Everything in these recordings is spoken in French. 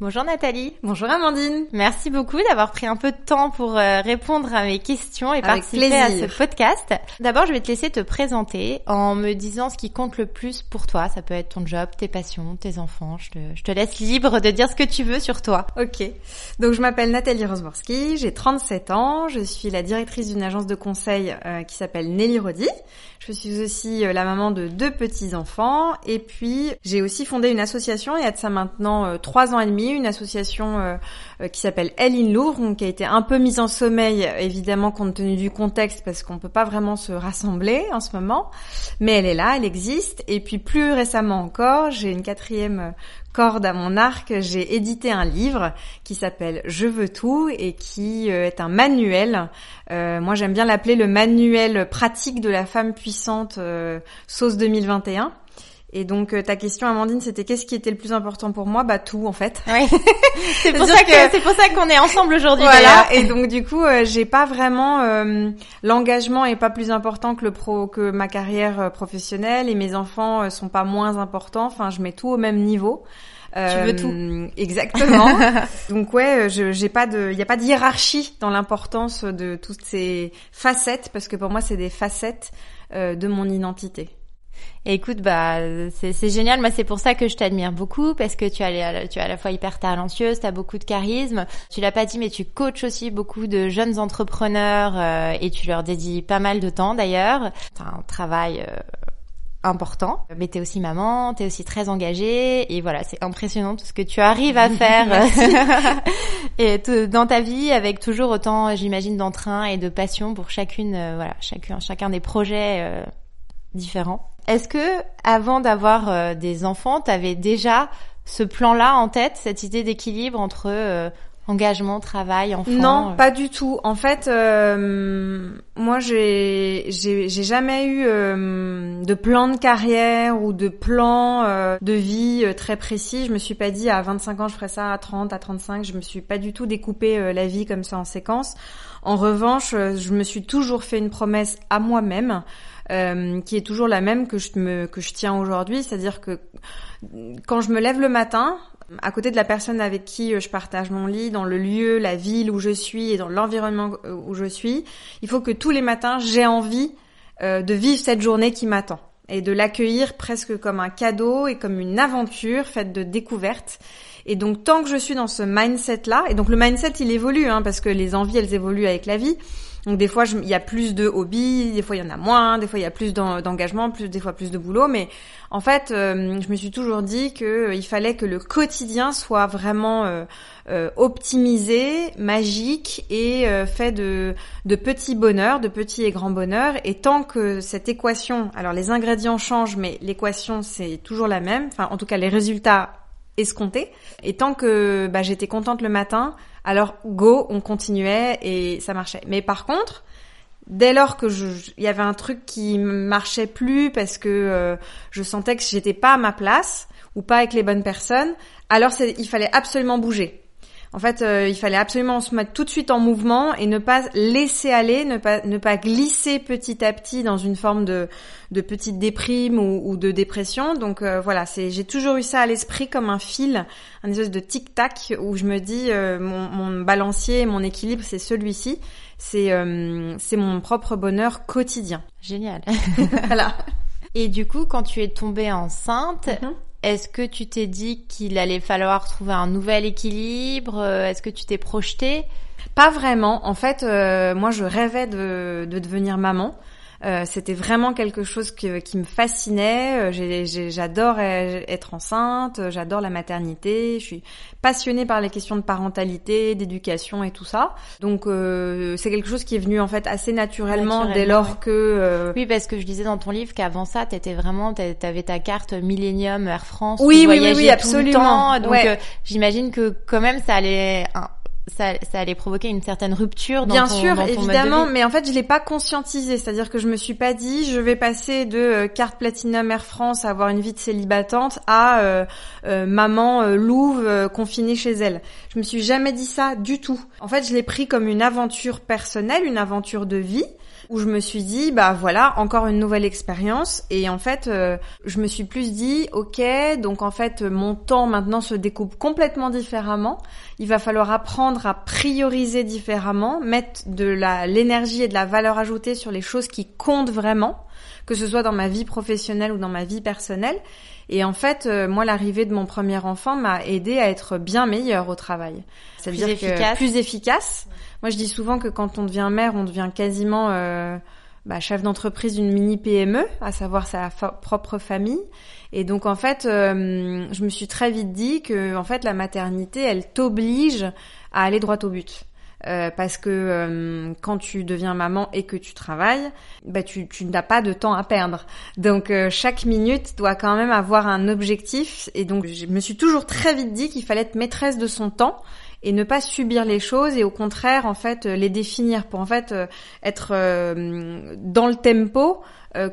Bonjour Nathalie. Bonjour Amandine. Merci beaucoup d'avoir pris un peu de temps pour euh, répondre à mes questions et participer à ce podcast. D'abord, je vais te laisser te présenter en me disant ce qui compte le plus pour toi. Ça peut être ton job, tes passions, tes enfants. Je te, je te laisse libre de dire ce que tu veux sur toi. Ok. Donc, je m'appelle Nathalie Rosborski, j'ai 37 ans, je suis la directrice d'une agence de conseil euh, qui s'appelle Nelly Rodi. Je suis aussi euh, la maman de deux petits-enfants et puis j'ai aussi fondé une association il y a de ça maintenant trois ans et demi une association euh, euh, qui s'appelle Elle in Louvre, qui a été un peu mise en sommeil, évidemment compte tenu du contexte, parce qu'on peut pas vraiment se rassembler en ce moment. Mais elle est là, elle existe. Et puis plus récemment encore, j'ai une quatrième corde à mon arc, j'ai édité un livre qui s'appelle Je veux tout et qui euh, est un manuel. moi j'aime bien l'appeler le manuel pratique de la femme puissante sauce 2021. Et donc euh, ta question Amandine, c'était qu'est-ce qui était le plus important pour moi? Bah tout en fait. Oui. c'est pour, ça que, c'est pour ça qu'on est ensemble aujourd'hui. Voilà. Et donc du coup, euh, j'ai pas vraiment euh, l'engagement est pas plus important que le pro que ma carrière professionnelle et mes enfants sont pas moins importants. Enfin, je mets tout au même niveau. tu veux tout Exactement. donc ouais, je j'ai pas de, il y a pas de hiérarchie dans l'importance de toutes ces facettes parce que pour moi c'est des facettes de mon identité écoute, bah c'est génial. Moi, c'est pour ça que je t'admire beaucoup parce que tu as tu es à la fois hyper talentueuse, tu as beaucoup de charisme. Tu l'as pas dit, mais tu coaches aussi beaucoup de jeunes entrepreneurs euh, et tu leur dédies pas mal de temps d'ailleurs. C'est un travail euh, important. Mais t'es aussi maman, t'es aussi très engagée et voilà, c'est impressionnant tout ce que tu arrives à faire et dans ta vie avec toujours autant, j'imagine, d'entrain et de passion pour chacune, euh, voilà, chacun, chacun des projets différents. Est-ce que avant d'avoir euh, des enfants, tu avais déjà ce plan-là en tête, cette idée d'équilibre entre euh, engagement, travail, enfant Non, euh pas du tout. En fait, moi, j'ai j'ai jamais eu de plan de carrière ou de plan de vie très précis. Je me suis pas dit à 25 ans je ferai ça, à 30, à 35. Je me suis pas du tout découpé la vie comme ça en séquence. En revanche, je me suis toujours fait une promesse à moi-même euh, qui est toujours la même que je me que je tiens aujourd'hui, c'est-à-dire que quand je me lève le matin, à côté de la personne avec qui je partage mon lit, dans le lieu, la ville où je suis et dans l'environnement où je suis, il faut que tous les matins j'ai envie euh, de vivre cette journée qui m'attend et de l'accueillir presque comme un cadeau et comme une aventure faite de découvertes. Et donc tant que je suis dans ce mindset là, et donc le mindset il évolue hein, parce que les envies elles évoluent avec la vie. Donc des fois, il y a plus de hobbies, des fois il y en a moins, des fois il y a plus d'engagement, plus des fois plus de boulot. Mais en fait, euh, je me suis toujours dit qu'il euh, fallait que le quotidien soit vraiment euh, optimisé, magique et fait de, de petits bonheurs, de petits et grands bonheurs. Et tant que cette équation, alors les ingrédients changent, mais l'équation c'est toujours la même. Enfin, en tout cas, les résultats escomptés. Et tant que bah, j'étais contente le matin, alors go, on continuait et ça marchait. Mais par contre, dès lors que il y avait un truc qui marchait plus parce que euh, je sentais que j'étais pas à ma place ou pas avec les bonnes personnes, alors il fallait absolument bouger. En fait, euh, il fallait absolument se mettre tout de suite en mouvement et ne pas laisser aller, ne pas ne pas glisser petit à petit dans une forme de de petite déprime ou, de dépression. Donc euh, voilà, c'est j'ai toujours eu ça à l'esprit comme un fil, un espèce de tic tac où je me dis euh, mon, mon balancier, mon équilibre, c'est celui-ci. C'est c'est mon propre bonheur quotidien. Génial. voilà. Et du coup, quand tu es tombée enceinte, mhm. Est-ce que tu t'es dit qu'il allait falloir trouver un nouvel équilibre Est-ce que tu t'es projeté? Pas vraiment. En fait, moi, je rêvais de, de devenir maman. Euh, c'était vraiment quelque chose qui, qui me fascinait. Euh, j'adore être enceinte, j'adore la maternité. Je suis passionnée par les questions de parentalité, d'éducation et tout ça. Donc euh, c'est quelque chose qui est venu en fait assez naturellement, dès lors que. Euh, oui, parce que je disais dans ton livre qu'avant ça, t'étais vraiment, t'avais ta carte Millennium Air France. Oui, oui, oui, oui, absolument. Donc j'imagine que quand même ça allait ça, ça, allait provoquer une certaine rupture dans Bien ton, sûr, dans ton évidemment, mais en fait, je l'ai pas conscientisé. C'est-à-dire que je me suis pas dit, je vais passer de euh, carte Platinum Air France à avoir une vie de célibatante à euh, euh, maman louve confinée chez elle. Je me suis jamais dit ça du tout. En fait, je l'ai pris comme une aventure personnelle, une aventure de vie où je me suis dit bah voilà encore une nouvelle expérience. Et en fait euh, je me suis plus dit ok donc en fait mon temps maintenant se découpe complètement différemment. Il va falloir apprendre à prioriser différemment mettre de la l'énergie et de la valeur ajoutée sur les choses qui comptent vraiment que ce soit dans ma vie professionnelle ou dans ma vie personnelle et en fait, euh, moi, l'arrivée de mon premier enfant m'a aidé à être bien meilleure au travail. C'est-à-dire efficace. plus efficace. Moi, je dis souvent que quand on devient mère, on devient quasiment euh, bah, chef d'entreprise d'une mini PME, à savoir sa propre famille. Et donc, en fait, euh, je me suis très vite dit que, en fait, la maternité, elle t'oblige à aller droit au but. Euh, parce que euh, quand tu deviens maman et que tu travailles, bah tu, tu n'as pas de temps à perdre. Donc chaque minute doit quand même avoir un objectif. Et donc je me suis toujours très vite dit qu'il fallait être maîtresse de son temps et ne pas subir les choses et au contraire en fait euh, les définir pour en fait euh, être euh, dans le tempo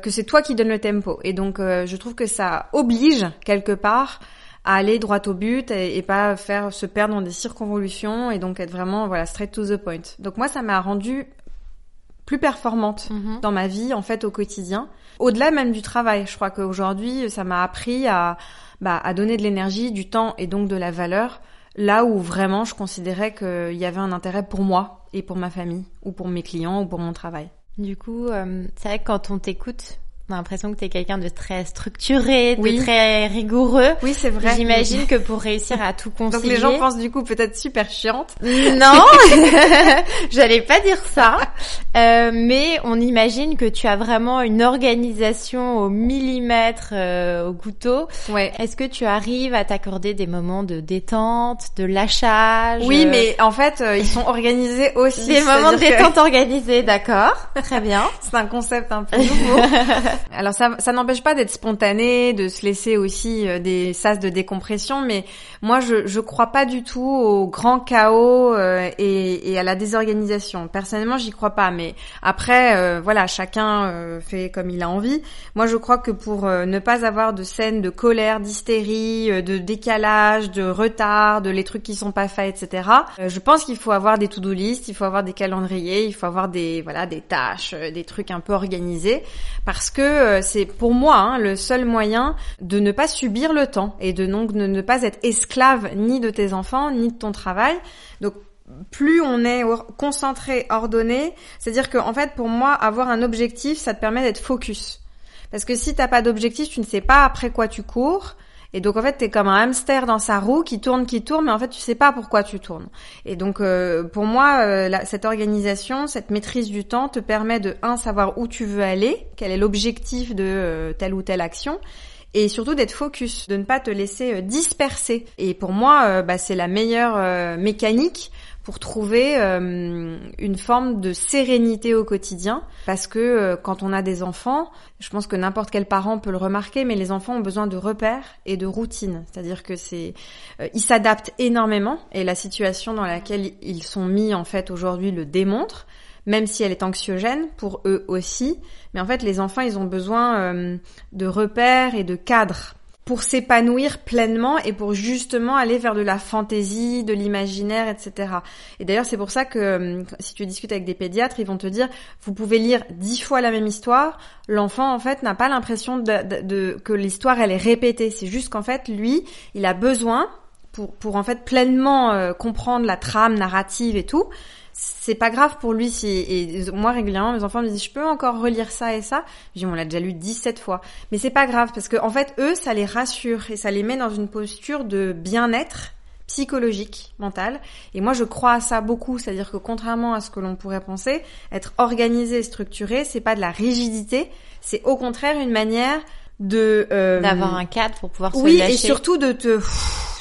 que c'est toi qui donne le tempo et donc je trouve que ça oblige quelque part à aller droit au but et, pas faire se perdre dans des circonvolutions et donc être vraiment voilà straight to the point. Donc moi ça m'a rendu plus performante mm-hmm. dans ma vie en fait au quotidien, au-delà même du travail. Je crois qu'aujourd'hui ça m'a appris à bah, à donner de l'énergie, du temps et donc de la valeur là où vraiment je considérais qu'il y avait un intérêt pour moi et pour ma famille, ou pour mes clients, ou pour mon travail. Du coup, euh, c'est vrai que quand on t'écoute, on a l'impression que tu es quelqu'un de très structuré, de très rigoureux. Oui, c'est vrai. J'imagine que pour réussir à tout concilier... Donc les gens pensent du coup peut-être super chiante. Non, j'allais pas dire ça. Euh, mais on imagine que tu as vraiment une organisation au millimètre, euh, au couteau. Ouais. Est-ce que tu arrives à t'accorder des moments de détente, de lâchage Oui, mais en fait, euh, ils sont organisés aussi. Des moments de détente organisés, d'accord. Très bien. C'est un concept un peu nouveau. Alors ça, ça n'empêche pas d'être spontané, de se laisser aussi euh, des sas de décompression, mais moi je je crois pas du tout au grand chaos euh, et, et, à la désorganisation. Personnellement, j'y crois pas, mais après euh, voilà, chacun fait comme il a envie. Moi, je crois que pour ne pas avoir de scènes de colère, d'hystérie, de décalage, de retard, de les trucs qui sont pas faits, etc. je pense qu'il faut avoir des to-do list, il faut avoir des calendriers, il faut avoir des voilà des tâches, des trucs un peu organisés, parce que euh, c'est pour moi hein, le seul moyen de ne pas subir le temps et de donc de ne pas être esclave ni de tes enfants ni de ton travail. Donc plus on est concentré, ordonné, c'est-à-dire que en fait pour moi avoir un objectif, ça te permet d'être focus. Parce que si t'as pas d'objectif, tu ne sais pas après quoi tu cours. Et donc en fait, t'es comme un hamster dans sa roue qui tourne, qui tourne, mais en fait tu sais pas pourquoi tu tournes. Et donc euh, pour moi, euh, cette organisation, cette maîtrise du temps te permet de un savoir où tu veux aller, quel est l'objectif de euh, telle ou telle action, et surtout d'être focus, de ne pas te laisser disperser. Et pour moi, bah, c'est la meilleure mécanique pour trouver euh, une forme de sérénité au quotidien. Parce que euh, quand on a des enfants, je pense que n'importe quel parent peut le remarquer, mais les enfants ont besoin de repères et de routines. C'est-à-dire que c'est, euh, ils s'adaptent énormément et la situation dans laquelle ils sont mis en fait aujourd'hui le démontre même si elle est anxiogène pour eux aussi. Mais en fait, les enfants, ils ont besoin de repères et de cadres pour s'épanouir pleinement et pour justement aller vers de la fantaisie, de l'imaginaire, etc. Et d'ailleurs, c'est pour ça que euh, si tu discutes avec des pédiatres, ils vont te dire, vous pouvez lire dix fois la même histoire, l'enfant en fait n'a pas l'impression de, que l'histoire elle est répétée. C'est juste qu'en fait, lui, il a besoin pour, pour en fait pleinement euh, comprendre la trame narrative et tout, c'est pas grave pour lui si et moi régulièrement mes enfants me disent je peux encore relire ça et ça? Je dis on l'a déjà lu 17 fois mais c'est pas grave parce que en fait eux ça les rassure et ça les met dans une posture de bien-être psychologique, mental. Et moi, je crois à ça beaucoup. C'est-à-dire que contrairement à ce que l'on pourrait penser, être organisé et structuré, c'est pas de la rigidité. C'est au contraire une manière de euh, d'avoir un cadre pour pouvoir se oui et surtout de te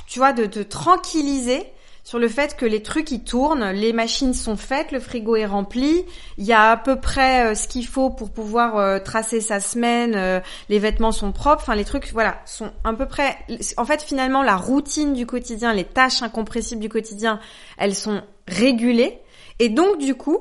tu vois de te tranquilliser sur le fait que les trucs ils tournent, les machines sont faites, le frigo est rempli, il y a à peu près euh, ce qu'il faut pour pouvoir euh, tracer sa semaine, euh, les vêtements sont propres, enfin les trucs voilà, sont à peu près en fait finalement la routine du quotidien, les tâches incompressibles du quotidien, elles sont régulées. Et donc du coup,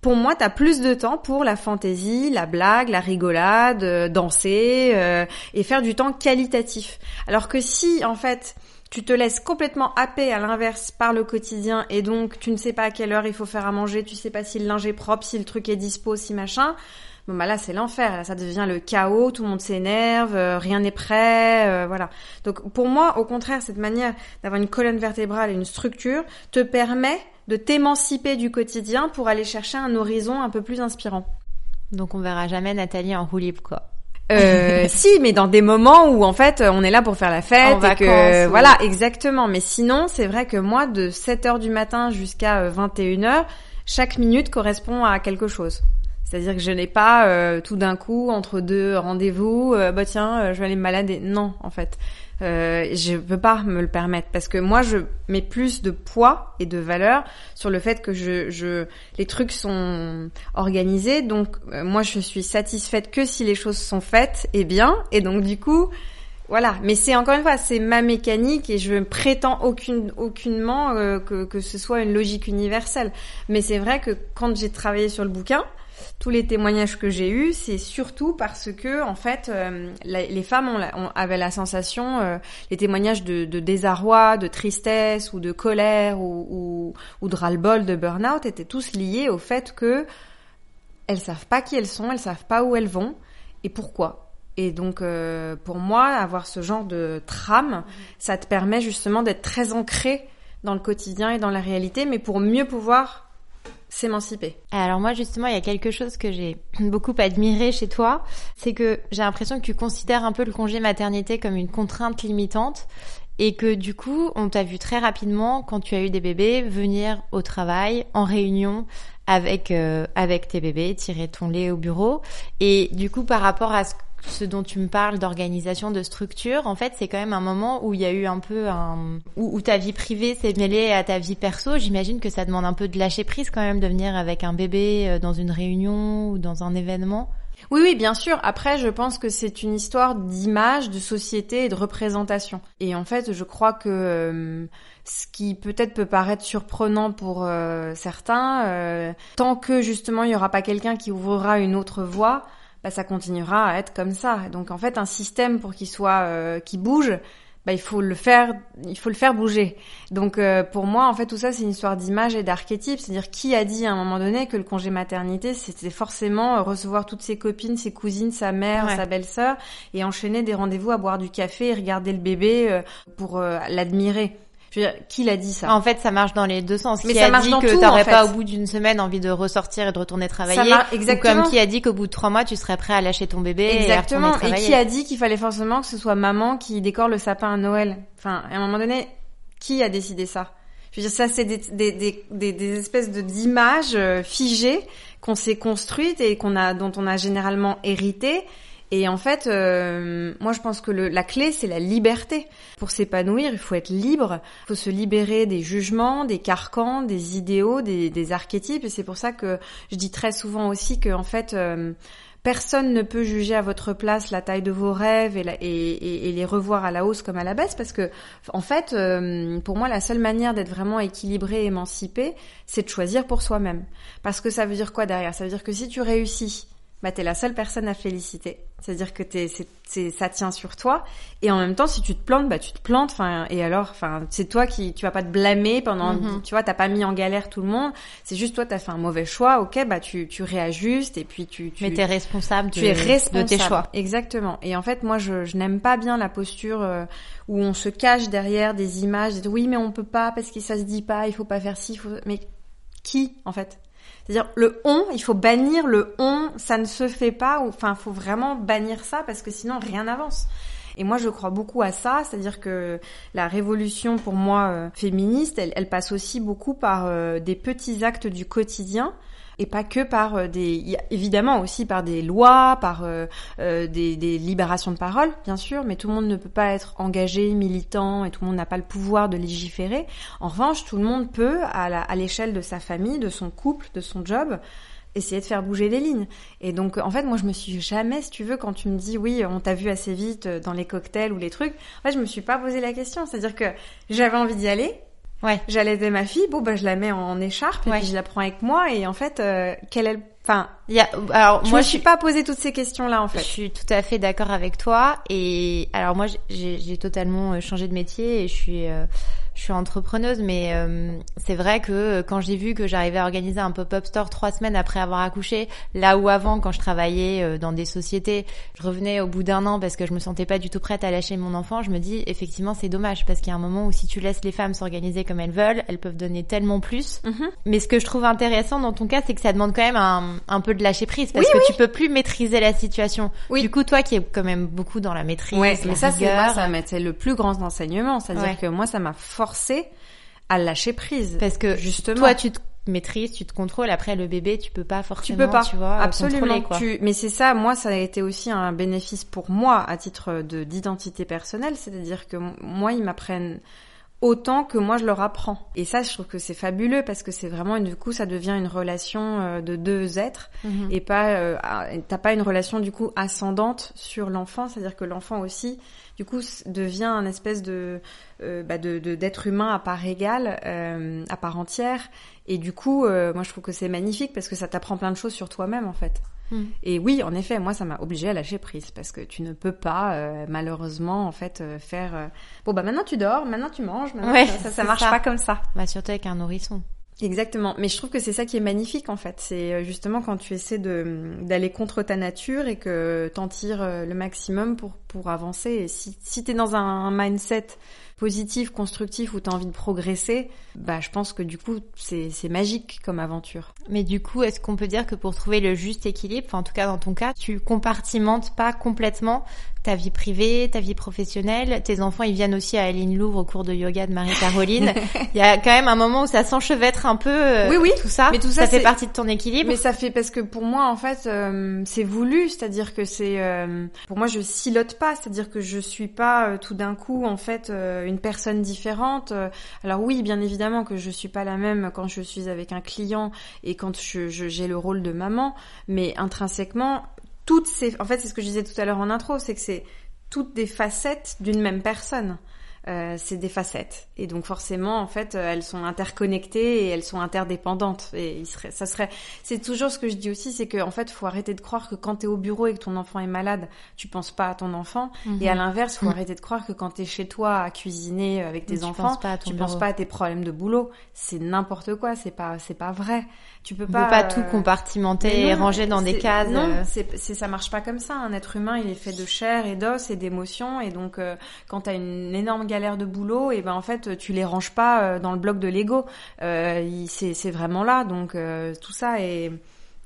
pour moi, tu as plus de temps pour la fantaisie, la blague, la rigolade, danser et faire du temps qualitatif. Alors que si, en fait, tu te laisses complètement happer à l'inverse par le quotidien et donc tu ne sais pas à quelle heure il faut faire à manger, tu sais pas si le linge est propre, si le truc est dispo, si machin. Bon bah là c'est l'enfer, là ça devient le chaos, tout le monde s'énerve, euh, rien n'est prêt, euh, voilà. Donc pour moi au contraire cette manière d'avoir une colonne vertébrale et une structure te permet de t'émanciper du quotidien pour aller chercher un horizon un peu plus inspirant. Donc on verra jamais Nathalie en roue quoi. Euh, si, mais dans des moments où en fait on est là pour faire la fête et que voilà exactement. Mais sinon, c'est vrai que moi de 7 heures du matin jusqu'à 21 euh, heures, chaque minute correspond à quelque chose. C'est-à-dire que je n'ai pas euh, tout d'un coup entre deux rendez-vous, euh, bah tiens, je vais aller me balader. Non, en fait, euh, je peux pas me le permettre. Parce que moi je mets plus de poids et de valeur sur le fait que je, je les trucs sont organisés. Donc euh, moi je suis satisfaite que si les choses sont faites et bien. Et donc du coup voilà. Mais c'est encore une fois c'est ma mécanique et je prétends aucune aucunement euh, que que ce soit une logique universelle. Mais c'est vrai que quand j'ai travaillé sur le bouquin tous les témoignages que j'ai eus, c'est surtout parce que en fait, euh, les femmes avaient la sensation, euh, les témoignages de, désarroi, de tristesse ou de colère ou de ras-le-bol, de burn-out étaient tous liés au fait que elles savent pas qui elles sont, elles savent pas où elles vont et pourquoi. Et donc, euh, pour moi, avoir ce genre de trame, ça te permet justement d'être très ancré dans le quotidien et dans la réalité, mais pour mieux pouvoir s'émanciper. Alors moi justement, il y a quelque chose que j'ai beaucoup admiré chez toi, c'est que j'ai l'impression que tu considères un peu le congé maternité comme une contrainte limitante et que du coup, on t'a vu très rapidement quand tu as eu des bébés venir au travail en réunion avec euh, avec tes bébés, tirer ton lait au bureau et du coup par rapport à ce ce dont tu me parles d'organisation, de structure, en fait, c'est quand même un moment où il y a eu un peu un... où, ta vie privée s'est mêlée à ta vie perso. J'imagine que ça demande un peu de lâcher prise quand même de venir avec un bébé euh, dans une réunion ou dans un événement. Oui, oui, bien sûr. Après, je pense que c'est une histoire d'image, de société et de représentation. Et en fait, je crois que euh, ce qui peut-être peut paraître surprenant pour euh, certains, tant que justement il n'y aura pas quelqu'un qui ouvrira une autre voie, bah, ça continuera à être comme ça. Donc en fait, un système pour qu'il soit, euh, qui bouge, bah, il faut le faire, il faut le faire bouger. Donc euh, pour moi, en fait, tout ça, c'est une histoire d'image et d'archétype. C'est-à-dire qui a dit à un moment donné que le congé maternité, c'était forcément recevoir toutes ses copines, ses cousines, sa mère, sa belle-sœur, et enchaîner des rendez-vous à boire du café et regarder le bébé euh, pour l'admirer. Je veux dire, qui l'a dit ça En fait, ça marche dans les deux sens. Mais qui ça a dit que t'aurais pas au bout d'une semaine envie de ressortir et de retourner travailler Exactement. Ou comme qui a dit qu'au bout de trois mois, tu serais prêt à lâcher ton bébé Exactement. Et, et qui a dit qu'il fallait forcément que ce soit maman qui décore le sapin à Noël Enfin, à un moment donné, qui a décidé ça Je veux dire, ça, c'est des, des, des, des, des espèces de d'images euh, figées qu'on s'est construites et qu'on a, dont on a généralement hérité et en fait, euh, moi je pense que le, la clé c'est la liberté. Pour s'épanouir, il faut être libre, il faut se libérer des jugements, des carcans, des idéaux, des, des archétypes. Et c'est pour ça que je dis très souvent aussi que en fait euh, personne ne peut juger à votre place la taille de vos rêves et, et, et, les revoir à la hausse comme à la baisse parce que en fait euh, pour moi la seule manière d'être vraiment équilibré émancipé c'est de choisir pour soi-même parce que ça veut dire quoi derrière? Ça veut dire que si tu réussis bah t'es la seule personne à féliciter. C'est-à-dire que t'es, c'est, ça tient sur toi. Et en même temps, si tu te plantes, bah tu te plantes. Enfin, et alors, enfin, c'est toi qui, tu vas pas te blâmer pendant, mhm. tu vois, t'as pas mis en galère tout le monde. C'est juste toi, t'as fait un mauvais choix. Ok, bah tu, tu réajustes et puis tu, tu. Mais t'es responsable. De, tu es responsable de tes choix. Exactement. Et en fait, moi, je, je n'aime pas bien la posture euh, où on se cache derrière des images. oui, mais on peut pas parce que ça se dit pas. Il faut pas faire ci. Faut... Mais qui en fait? C'est-à-dire le on, il faut bannir le on, ça ne se fait pas, ou enfin, faut vraiment bannir ça parce que sinon rien n'avance. Et moi, je crois beaucoup à ça, c'est-à-dire que la révolution, pour moi, euh, féministe, elle, passe aussi beaucoup par euh, des petits actes du quotidien et pas que par euh, des évidemment aussi par des lois, par euh, euh, des, des, libérations de parole, bien sûr, mais tout le monde ne peut pas être engagé, militant, et tout le monde n'a pas le pouvoir de légiférer. En revanche, tout le monde peut, à l'échelle de sa famille, de son couple, de son job, essayer de faire bouger les lignes. Et donc, en fait, moi, je me suis jamais, si tu veux, quand tu me dis oui, on t'a vu assez vite dans les cocktails ou les trucs, en fait, je me suis pas posé la question. C'est-à-dire que j'avais envie d'y aller, Ouais. J'allaitais ma fille, bon bah je la mets en écharpe et puis je la prends avec moi et en fait euh, quelle est enfin il y a alors je moi me suis pas posé toutes ces questions là en fait. Je suis tout à fait d'accord avec toi et alors moi j'ai totalement euh, changé de métier et je suis euh, je suis entrepreneuse, mais euh, c'est vrai que euh, quand j'ai vu que j'arrivais à organiser un pop-up store trois semaines après avoir accouché, là où avant, quand je travaillais euh, dans des sociétés, je revenais au bout d'un an parce que je me sentais pas du tout prête à lâcher mon enfant, je me dis effectivement c'est dommage parce qu'il y a un moment où si tu laisses les femmes s'organiser comme elles veulent, elles peuvent donner tellement plus. Mhm. Mais ce que je trouve intéressant dans ton cas, c'est que ça demande quand même un, un peu de lâcher prise parce que tu peux plus maîtriser la situation. Oui. Du coup, toi qui es quand même beaucoup dans la maîtrise, ouais, mais ça c'est le plus grand enseignement, c'est-à-dire que moi ça m'a à lâcher prise. Parce que justement, toi tu te maîtrises, tu te contrôles. Après le bébé, tu peux pas forcément, tu peux pas, tu vois, absolument. Quoi. Tu... Mais c'est ça, moi, ça a été aussi un bénéfice pour moi à titre de d'identité personnelle, c'est-à-dire que moi, ils m'apprennent autant que moi je leur apprends. Et ça, je trouve que c'est fabuleux parce que c'est vraiment, du coup, ça devient une relation euh, de deux êtres Mhm. et pas, euh, t'as pas une relation du coup ascendante sur l'enfant, c'est-à-dire que l'enfant aussi, du coup, devient un espèce de, euh, bah de, d'être humain à part égale, euh, à part entière. Et du coup, moi je trouve que c'est magnifique parce que ça t'apprend plein de choses sur toi-même en fait. Mhm. Et oui, en effet, moi, ça m'a obligée à lâcher prise parce que tu ne peux pas, euh, malheureusement, en fait, euh, faire. euh, Bon, bah maintenant tu dors, maintenant tu manges, maintenant Ouais, ça, ça, marche ça. pas comme ça. Bah surtout avec un nourrisson. Exactement. Mais je trouve que c'est ça qui est magnifique en fait. C'est justement quand tu essaies de d'aller contre ta nature et que t'en tires le maximum pour pour avancer. Et si si t'es dans un mindset positif, constructif où t'as envie de progresser, bah je pense que du coup c'est magique comme aventure. Mais du coup, est-ce qu'on peut dire que pour trouver le juste équilibre, en tout cas dans ton cas, tu compartimentes pas complètement ta vie privée, ta vie professionnelle, tes enfants ils viennent aussi à Aline Louvre au cours de yoga de Marie-Caroline. Il y a quand même un moment où ça s'enchevêtre un peu euh, Oui, oui. tout ça. Mais tout ça, fait c'est- partie de ton équilibre. Mais ça fait parce que pour moi en fait euh, c'est voulu, c'est-à-dire que c'est euh, pour moi je silote pas, c'est-à-dire que je suis pas tout d'un coup en fait une personne différente. Alors oui, bien évidemment que je suis pas la même quand je suis avec un client et quand je je- j'ai le rôle de maman, mais intrinsèquement toutes ces en fait c'est ce que je disais tout à l'heure en intro, c'est que c'est toutes des facettes d'une même personne. Euh, c'est des facettes. Et donc forcément en fait euh, elles sont interconnectées et elles sont interdépendantes. Et il serait ça serait c'est toujours ce que je dis aussi c'est que en fait faut arrêter de croire que quand t'es au bureau et que ton enfant est malade tu penses pas à ton enfant. Mhm. et à l'inverse faut arrêter de croire que quand t'es chez toi à cuisiner avec tes Tu enfants penses pas à ton tu penses pas à tes problèmes de boulot. C'est n'importe quoi c'est pas c'est pas vrai tu peux pas tout euh, compartimenter et ranger dans des cases. Non, euh. c'est, ça marche pas comme ça. Un être humain, il est fait de chair et d'os et d'émotions. Et donc, euh, quand t'as une énorme galère de boulot, et ben en fait, tu les ranges pas euh, dans le bloc de Lego. Euh, c'est vraiment là. Donc, euh, tout ça est,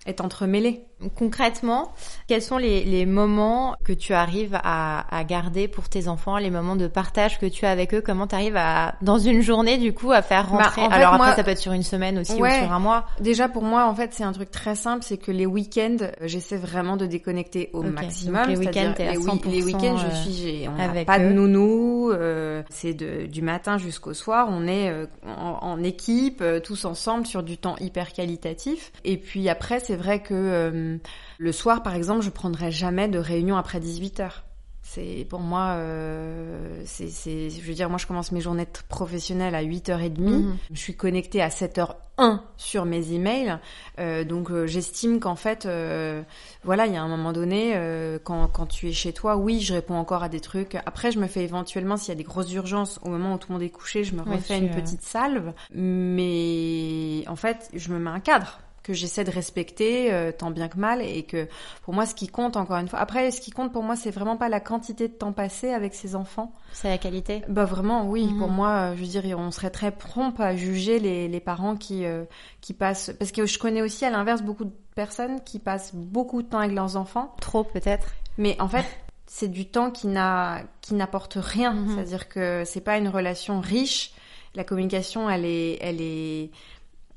est entremêlé. Concrètement, quels sont les, les moments que tu arrives à, à garder pour tes enfants, les moments de partage que tu as avec eux? Comment tu arrives à, dans une journée, du coup, à faire Bah, rentrer? en fait, Alors après, moi- ça peut être sur une semaine aussi Ouais. ou sur un mois. Déjà pour moi en fait c'est un truc très simple, c'est que les week-ends euh, j'essaie vraiment de déconnecter au maximum. donc les week-ends, les, wi- 100%, les week-ends je euh, suis j'ai on n'a pas de nounou, euh, c'est de du matin jusqu'au soir, on est euh, en, en équipe euh, tous ensemble sur du temps hyper qualitatif. Et puis après c'est vrai que euh, le soir par exemple je prendrai jamais de réunion après 18 heures. C'est pour moi, euh, c'est, c'est, je veux dire, moi je commence mes journées professionnelles à 8h30. Mhm. Je suis connectée à 7h01 sur mes emails. Euh, donc euh, j'estime qu'en fait, euh, voilà, il y a un moment donné, euh, quand, quand tu es chez toi, oui, je réponds encore à des trucs. Après, je me fais éventuellement, s'il y a des grosses urgences, au moment où tout le monde est couché, je me refais tu, une petite salve. Mais en fait, je me mets un cadre. Que j'essaie de respecter euh, tant bien que mal et que pour moi ce qui compte encore une fois après ce qui compte pour moi c'est vraiment pas la quantité de temps passé avec ses enfants. C'est la qualité. Bah vraiment oui Mhm. pour moi euh, je veux dire on serait très prompt à juger les, les parents qui euh, qui passent parce que je connais aussi à l'inverse beaucoup de personnes qui passent beaucoup de temps avec leurs enfants. Trop peut-être. Mais en fait c'est du temps qui n'a qui n'apporte rien. Mhm. c'est-à-dire que c'est pas une relation riche. La communication elle est elle est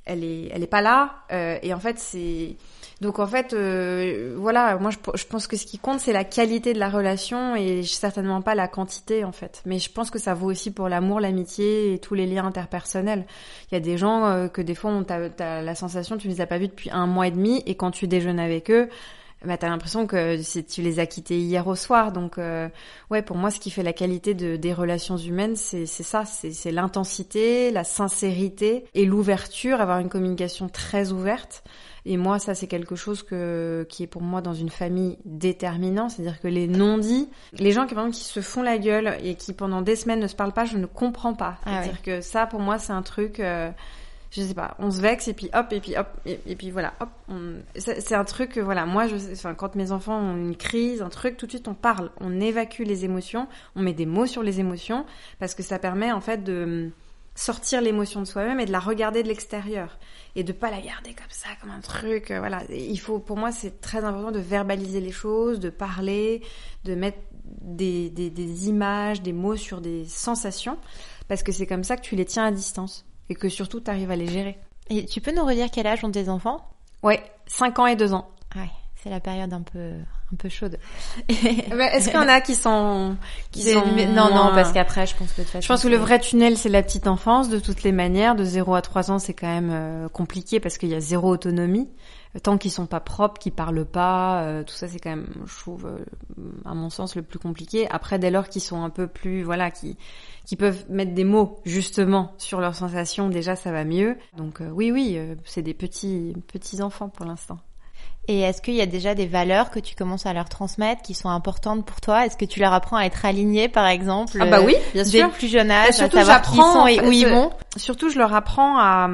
elle est elle est pas là euh, et en fait c'est donc en fait euh, voilà moi je, je pense que ce qui compte c'est la qualité de la relation et certainement pas la quantité en fait. Mais je pense que ça vaut aussi pour l'amour l'amitié et tous les liens interpersonnels. Il y a des gens euh, que des fois on t'as la sensation tu les as pas vus depuis un mois et demi et quand tu déjeunes avec eux bah, t'as l'impression que tu les as quittés hier au soir. Donc, euh, ouais, pour moi, ce qui fait la qualité de, des relations humaines, c'est ça, c'est c'est l'intensité, la sincérité et l'ouverture, avoir une communication très ouverte. Et moi, ça, c'est quelque chose que qui est pour moi dans une famille déterminant, c'est-à-dire que les non-dits, les gens qui, par exemple, qui se font la gueule et qui pendant des semaines ne se parlent pas, je ne comprends pas. Ah C'est-à-dire que ça, pour moi, c'est un truc. euh, je sais pas, on se vexe et puis hop et puis hop et, puis voilà, hop. on- C'est un truc que voilà, moi je, enfin quand mes enfants ont une crise, un truc, tout de suite on parle, on évacue les émotions, on met des mots sur les émotions parce que ça permet en fait de hum, sortir l'émotion de soi-même et de la regarder de l'extérieur et de pas la garder comme ça comme un truc. euh, voilà, il faut pour moi c'est très important de verbaliser les choses, de parler, de mettre des, des, des images, des mots sur des sensations parce que c'est comme ça que tu les tiens à distance et que surtout tu arrives à les gérer. et tu peux nous redire quel âge ont tes enfants? Ouais, 5 ans et 2 ans. ouais c'est la période un peu un peu chaude. Est-ce qu'il y en a qui sont qui sont mais- non non parce qu'après je pense que de toute façon je pense que le vrai tunnel c'est la petite enfance. De toutes les manières de 0 à 3 ans c'est quand même euh, compliqué parce qu'il y a zéro autonomie. Tant qu'ils sont pas propres qu'ils parlent pas euh, tout ça c'est quand même je trouve euh, à mon sens le plus compliqué. Après dès lors qu'ils sont un peu plus voilà qui qui peuvent mettre des mots justement sur leurs sensations déjà ça va mieux. Donc euh, oui oui euh, c'est des petits petits enfants pour l'instant Et est-ce qu'il y a déjà des valeurs que tu commences à leur transmettre qui sont importantes pour toi? Est-ce que tu leur apprends à être aligné, par exemple ah bah euh, oui bien dès sûr. le plus jeune âge, Bah, à surtout, savoir qui ils j'apprends, sont et où ils euh, vont? surtout je leur apprends à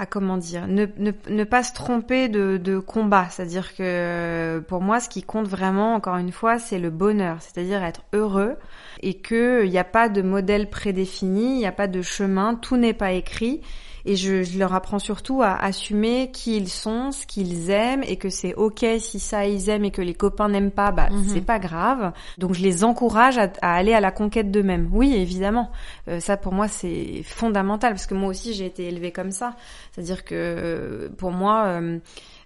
à comment dire ne, ne, ne pas se tromper de, de combat. C'est-à-dire que pour moi ce qui compte vraiment encore une fois c'est le bonheur. C'est-à-dire être heureux et que il n'y a pas de modèle prédéfini il n'y a pas de chemin tout n'est pas écrit et je, je leur apprends surtout à assumer qui ils sont, ce qu'ils aiment, et que c'est ok si ça ils aiment et que les copains n'aiment pas, bah Mhm. c'est pas grave. Donc je les encourage à, à aller à la conquête d'eux-mêmes. Oui, évidemment, Euh, ça pour moi c'est fondamental parce que moi aussi j'ai été élevée comme ça. C'est-à-dire que euh, pour moi euh,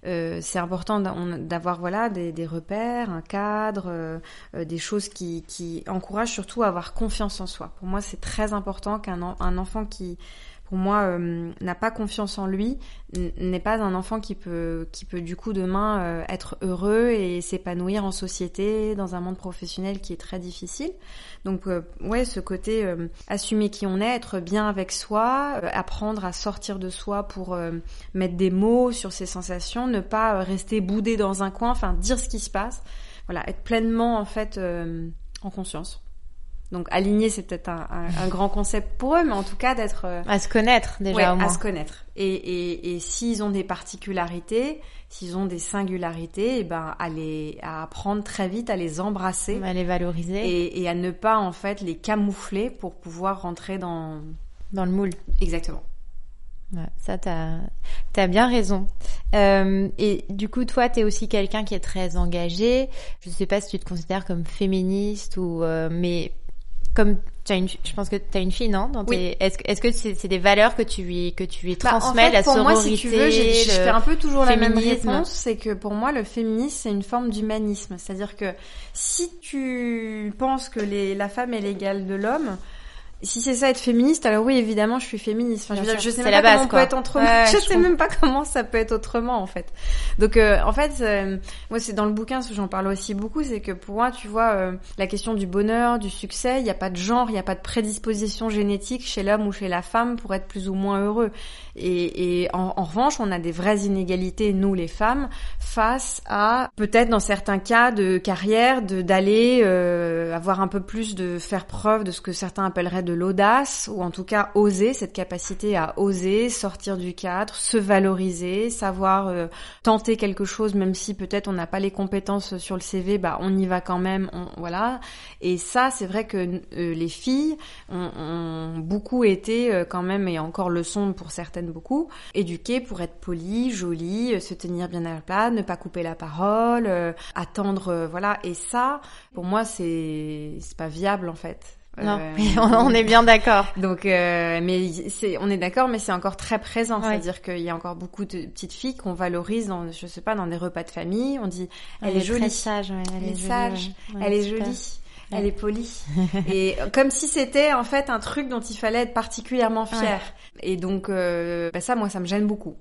euh, c'est important d'avoir voilà des, des repères, un cadre, euh, euh, des choses qui, qui encouragent surtout à avoir confiance en soi. Pour moi, c'est très important qu'un un enfant qui, pour moi, euh, n'a pas confiance en lui, n'est pas un enfant qui peut, qui peut du coup demain euh, être heureux et s'épanouir en société, dans un monde professionnel qui est très difficile. Donc euh, ouais, ce côté euh, assumer qui on est, être bien avec soi, euh, apprendre à sortir de soi pour euh, mettre des mots sur ses sensations, ne pas rester boudé dans un coin, enfin dire ce qui se passe. Voilà, être pleinement en fait en conscience. Donc aligner, c'est peut-être un, un- un grand concept pour eux, mais en tout cas d'être euh, À se connaître déjà ouais, au moins. à se connaître. Et, et, et s'ils ont des particularités, s'ils ont des singularités, et ben à les à apprendre très vite à les embrasser À les valoriser et, et à ne pas en fait les camoufler pour pouvoir rentrer dans dans le moule. exactement. Ouais, ça, t'as as bien raison. Euh, et du coup, toi, t'es aussi quelqu'un qui est très engagé. Je sais pas si tu te considères comme féministe ou, euh, mais comme tu as une, je pense que tu as une fille, non dans Oui. Est-ce que c'est des valeurs que tu lui que tu lui Bah, transmets, en fait, la pour sororité moi, si tu veux, j'ai- je fais un peu toujours la même réponse. C'est que pour moi, le féminisme, c'est une forme d'humanisme. C'est-à-dire que si tu penses que les, la femme est l'égale de l'homme, si c'est ça être féministe, alors oui, évidemment, je suis féministe. Enfin, je, veux dire, je sais même la pas comment on peut être. Ouais, je je sais comprends. même pas comment ça peut être autrement, en fait. Donc, euh, en fait, euh, moi, c'est dans le bouquin, ce que j'en parle aussi beaucoup, c'est que pour moi, tu vois, euh, la question du bonheur, du succès, il n'y a pas de genre, il n'y a pas de prédisposition génétique chez l'homme ou chez la femme pour être plus ou moins heureux. Et, et en, en, revanche, on a des vraies inégalités, nous les femmes, face à peut-être dans certains cas de carrière, de d'aller euh, avoir un peu plus de faire preuve de ce que certains appelleraient de l'audace, ou en tout cas oser, cette capacité à oser, sortir du cadre, se valoriser, savoir euh, tenter quelque chose, même si peut-être on n'a pas les compétences sur le CV, bah on y va quand même, on, voilà. Et ça, c'est vrai que euh, les filles ont, ont beaucoup été quand même, et encore le sont pour certaines beaucoup, éduquées pour être polies, jolies, se tenir bien à la place, ne pas couper la parole, attendre, voilà. Et ça, pour moi, c'est c'est pas viable en fait. Non, euh, on est bien d'accord. Donc, euh, mais c'est, on est d'accord, mais c'est encore très présent. C'est-à-dire qu'il y a encore beaucoup de petites filles qu'on valorise dans, je sais pas, dans des repas de famille. On dit, elle, est, jolie, sage, elle, est sage, elle est jolie. Elle est polie. et comme si c'était en fait un truc dont il fallait être particulièrement fier. Et donc, euh, bah ça, moi, ça me gêne beaucoup.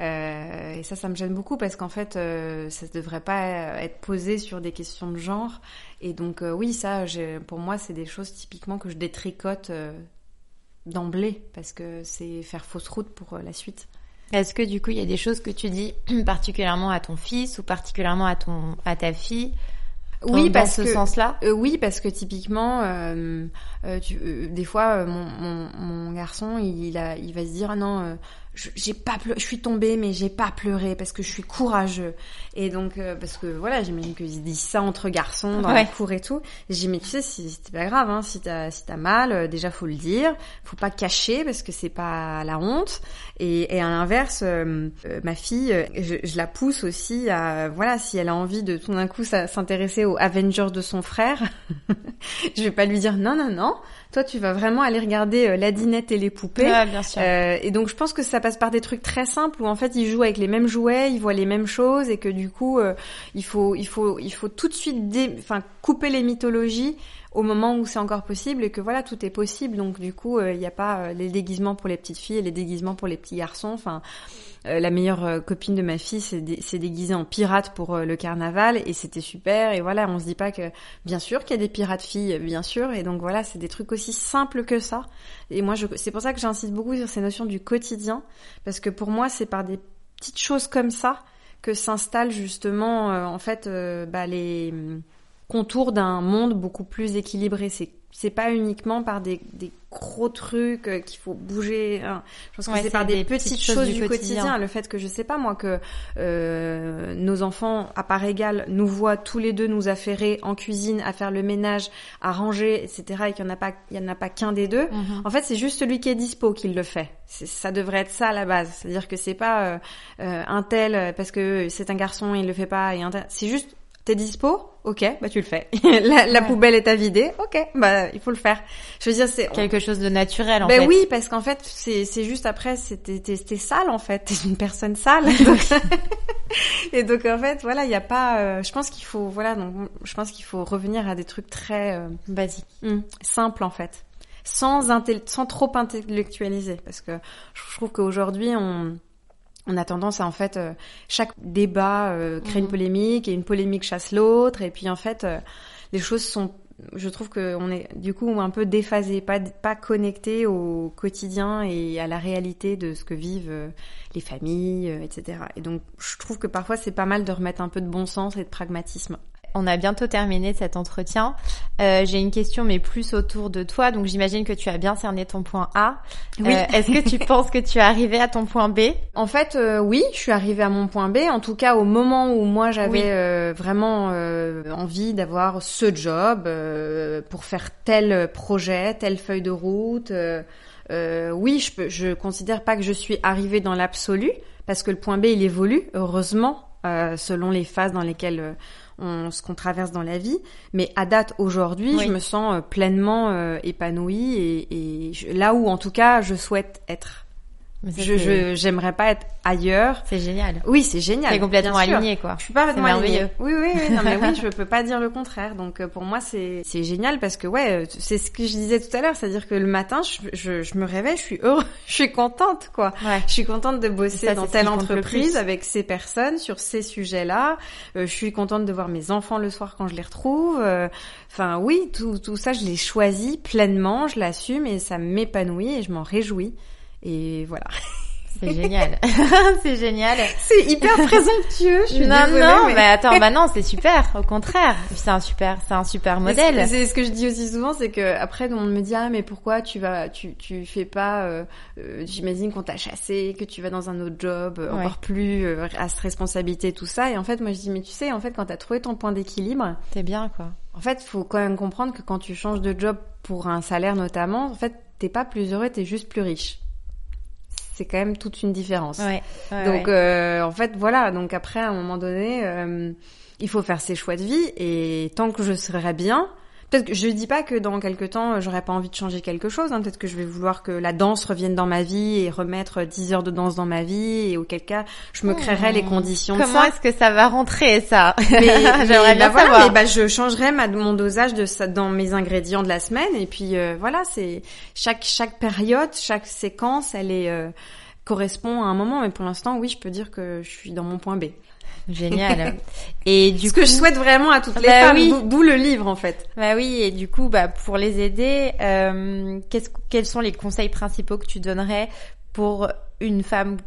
Euh, et ça, ça me gêne beaucoup parce qu'en fait, euh, ça ne devrait pas être posé sur des questions de genre. Et donc, euh, oui, ça, pour moi, c'est des choses typiquement que je détricote d'emblée parce que c'est faire fausse route pour la suite. Est-ce que du coup, il y a des choses que tu dis particulièrement à ton fils ou particulièrement à ton à ta fille oui, dans parce ce que, sens-là. oui, parce que typiquement, euh, tu, des fois, mon, mon, mon, garçon, il, a, il va se dire, ah non, j'ai pas pleuré, je suis tombée mais j'ai pas pleuré parce que je suis courageux. Et donc euh, parce que voilà j'imagine qu'ils disent ça entre garçons dans la cour et tout. J'ai dit mais tu sais c'est pas grave hein, si t'as si t'as mal euh, déjà faut le dire. Faut pas cacher parce que c'est pas la honte. Et, et à l'inverse euh, ma fille je, je, la pousse aussi à voilà si elle a envie de tout d'un coup s'intéresser aux Avengers de son frère je vais pas lui dire non non non toi, tu vas vraiment aller regarder euh, la dinette et les poupées. Ouais, bien sûr. Euh, et donc, je pense que ça passe par des trucs très simples où en fait, ils jouent avec les mêmes jouets, ils voient les mêmes choses et que du coup, euh, il faut, il faut, il faut tout de suite, dé... enfin, couper les mythologies au moment où c'est encore possible et que voilà tout est possible donc du coup il n'y a pas les déguisements pour les petites filles et les déguisements pour les petits garçons enfin euh, la meilleure euh, copine de ma fille s'est déguisée en pirate pour euh, le carnaval et c'était super. Et voilà, on se dit pas que bien sûr qu'il y a des pirates filles, bien sûr. Et donc voilà, c'est des trucs aussi simples que ça. Et moi, c'est pour ça que j'insiste beaucoup sur ces notions du quotidien parce que pour moi, c'est par des petites choses comme ça que s'installent justement en fait bah, les contours d'un monde beaucoup plus équilibré. C'est c'est pas uniquement par des, des gros trucs euh, qu'il faut bouger. Hein. Je pense que c'est par des, petites, choses, du quotidien. Le fait que je sais pas moi que euh, nos enfants à part égale nous voient tous les deux nous affairer en cuisine, à faire le ménage, à ranger, etc. Et qu'il y en a pas, il y en a pas qu'un des deux. Mhm. En fait, c'est juste celui qui est dispo qui le fait. Ça devrait être ça à la base. C'est-à-dire que c'est pas euh, euh, un tel parce que c'est un garçon il le fait pas et un tel. C'est juste T'es dispo Ok, bah tu le fais. la, la poubelle est à vider. Ok, bah il faut le faire. Je veux dire, c'est quelque chose de naturel en ben fait. oui, parce qu'en fait, c'est c'est juste après, c'était sale en fait. T'es une personne sale. et donc en fait, voilà, il y a pas. Euh, je pense qu'il faut, voilà, donc je pense qu'il faut revenir à des trucs très euh, basiques, hmm, simples en fait, sans sans trop intellectualiser, parce que je trouve qu'aujourd'hui on on a tendance à en fait euh, chaque débat euh, crée une mhm. polémique et une polémique chasse l'autre et puis en fait euh, les choses sont je trouve qu'on est du coup un peu déphasé, pas pas connecté au quotidien et à la réalité de ce que vivent les familles, etc. Et donc je trouve que parfois c'est pas mal de remettre un peu de bon sens et de pragmatisme on a bientôt terminé cet entretien. Euh, J'ai une question, mais plus autour de toi. Donc, j'imagine que tu as bien cerné ton point A. Oui. Euh, Est-ce que tu penses que tu es arrivé à ton point B? En fait, euh, oui, je suis arrivée à mon point B. En tout cas, au moment où moi j'avais euh, vraiment euh, envie d'avoir ce job pour faire tel projet, telle feuille de route. oui, je, peux, je considère pas que je suis arrivée dans l'absolu parce que le point B il évolue heureusement selon les phases dans lesquelles ce qu'on traverse dans la vie. Mais à date aujourd'hui, je me sens euh, pleinement euh, épanouie et, et là où en tout cas je souhaite être. Je j'aimerais pas être ailleurs. C'est génial. Oui, c'est génial. C'est complètement aligné quoi. Je suis pas complètement alignée. Oui oui oui, non mais oui, je peux pas dire le contraire. Donc euh, pour moi c'est c'est génial parce que ouais, euh, c'est ce que je disais tout à l'heure, c'est-à-dire que le matin je, je, je, me réveille, je suis heureux, je suis contente quoi. Ouais. Je suis contente de bosser dans telle entreprise avec ces personnes sur ces sujets-là. Euh, je suis contente de voir mes enfants le soir quand je les retrouve. Enfin oui, tout tout ça je l'ai choisi pleinement, je l'assume et ça m'épanouit et je m'en réjouis. Et voilà. C'est génial. c'est génial. C'est hyper présomptueux, je suis non, désolée. non, mais... mais attends, bah non, c'est super. Au contraire, c'est un super, c'est un super modèle. C'est ce que je dis aussi souvent, c'est que après on me dit ah mais pourquoi tu vas, tu tu fais pas, euh, euh, j'imagine qu'on t'a chassé, que tu vas dans un autre job euh, Ouais. encore plus euh, à cette responsabilité tout ça et en fait moi je dis mais tu sais en fait quand t'as trouvé ton point d'équilibre, T'es bien, quoi. en fait faut quand même comprendre que quand tu changes de job pour un salaire notamment, en fait t'es pas plus heureux, t'es juste plus riche. C'est quand même toute une différence. Ouais. ouais, Donc ouais. euh, en fait voilà, donc après à un moment donné, euh, il faut faire ses choix de vie et tant que je serai bien, peut-être que je dis pas que dans quelques temps j'aurais pas envie de changer quelque chose, hein, peut-être que je vais vouloir que la danse revienne dans ma vie et remettre 10 heures de danse dans ma vie et auquel cas je me créerai les conditions de Comment est-ce que ça va rentrer ça J'aimerais bien bah, voilà, savoir. mais bah, je changerai ma, mon dosage de ça dans mes ingrédients de la semaine et puis euh, voilà, c'est chaque chaque période, chaque séquence, elle est euh, correspond à un moment. Mais pour l'instant, oui, je peux dire que je suis dans mon point B. Génial. Et du Ce coup, que je souhaite vraiment à toutes les Bah femmes, oui. d'où- le livre en fait. bah oui, et du coup, bah pour les aider, euh, quels sont les conseils principaux que tu donnerais pour une femme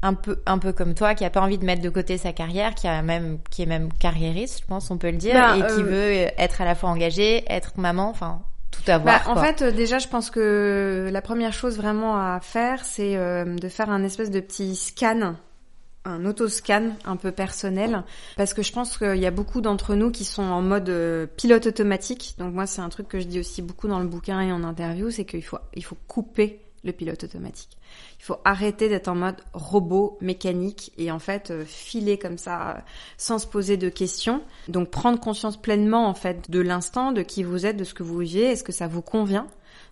un peu un peu comme toi qui a pas envie de mettre de côté sa carrière, qui a même qui est même carriériste, je pense, on peut le dire, Bah, et qui euh, veut être à la fois engagée, être maman, enfin tout avoir. Bah, en quoi. fait, euh, déjà, je pense que la première chose vraiment à faire, c'est euh, de faire un espèce de petit scan, un autoscan un peu personnel, parce que je pense qu'il y a beaucoup d'entre nous qui sont en mode euh, pilote automatique. Donc moi, c'est un truc que je dis aussi beaucoup dans le bouquin et en interview, c'est qu'il faut il faut couper le pilote automatique. Il faut arrêter d'être en mode robot mécanique et en fait euh, filer comme ça euh, sans se poser de questions. Donc prendre conscience pleinement en fait de l'instant, de qui vous êtes, de ce que vous vivez, est-ce que ça vous convient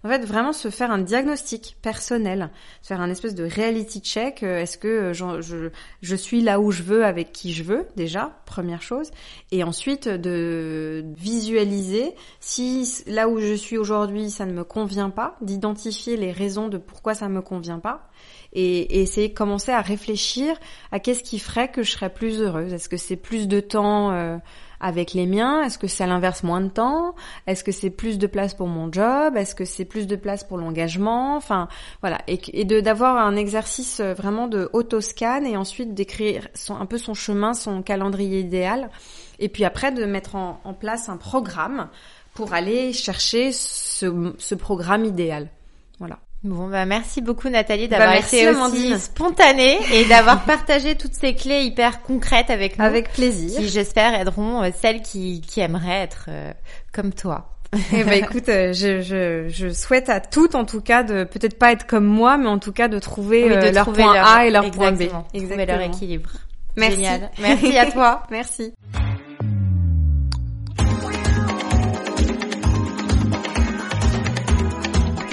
En fait, vraiment se faire un diagnostic personnel, se faire un espèce de reality check. euh, Est-ce que euh, je, suis là où je veux avec qui je veux déjà, première chose, et ensuite de visualiser si là où je suis aujourd'hui ça ne me convient pas, d'identifier les raisons de pourquoi ça me convient pas et, et essayer de commencer à réfléchir à qu'est-ce qui ferait que je serais plus heureuse. Est-ce que c'est plus de temps euh, avec les miens? Est-ce que c'est à l'inverse moins de temps? Est-ce que c'est plus de place pour mon job? Est-ce que c'est plus de place pour l'engagement? Enfin voilà, et, de d'avoir un exercice euh, vraiment de auto-scan et ensuite d'écrire un peu son chemin, son calendrier idéal, et puis après de mettre en, en place un programme pour aller chercher ce, ce programme idéal. Voilà. Bon, bah merci beaucoup Nathalie Bah, d'avoir merci, été Amandine. aussi spontanée et d'avoir partagé toutes ces clés hyper concrètes avec nous, Avec plaisir. qui j'espère aideront euh, celles qui, qui aimeraient être euh, comme toi. Eh ben écoute, euh, je, je, je souhaite à toutes en tout cas de peut-être pas être comme moi, mais en tout cas de trouver Oui, de euh, leur trouver point leur- A et leur point B. exactement, Trouver leur équilibre. Merci. Génial. Merci à toi. Merci.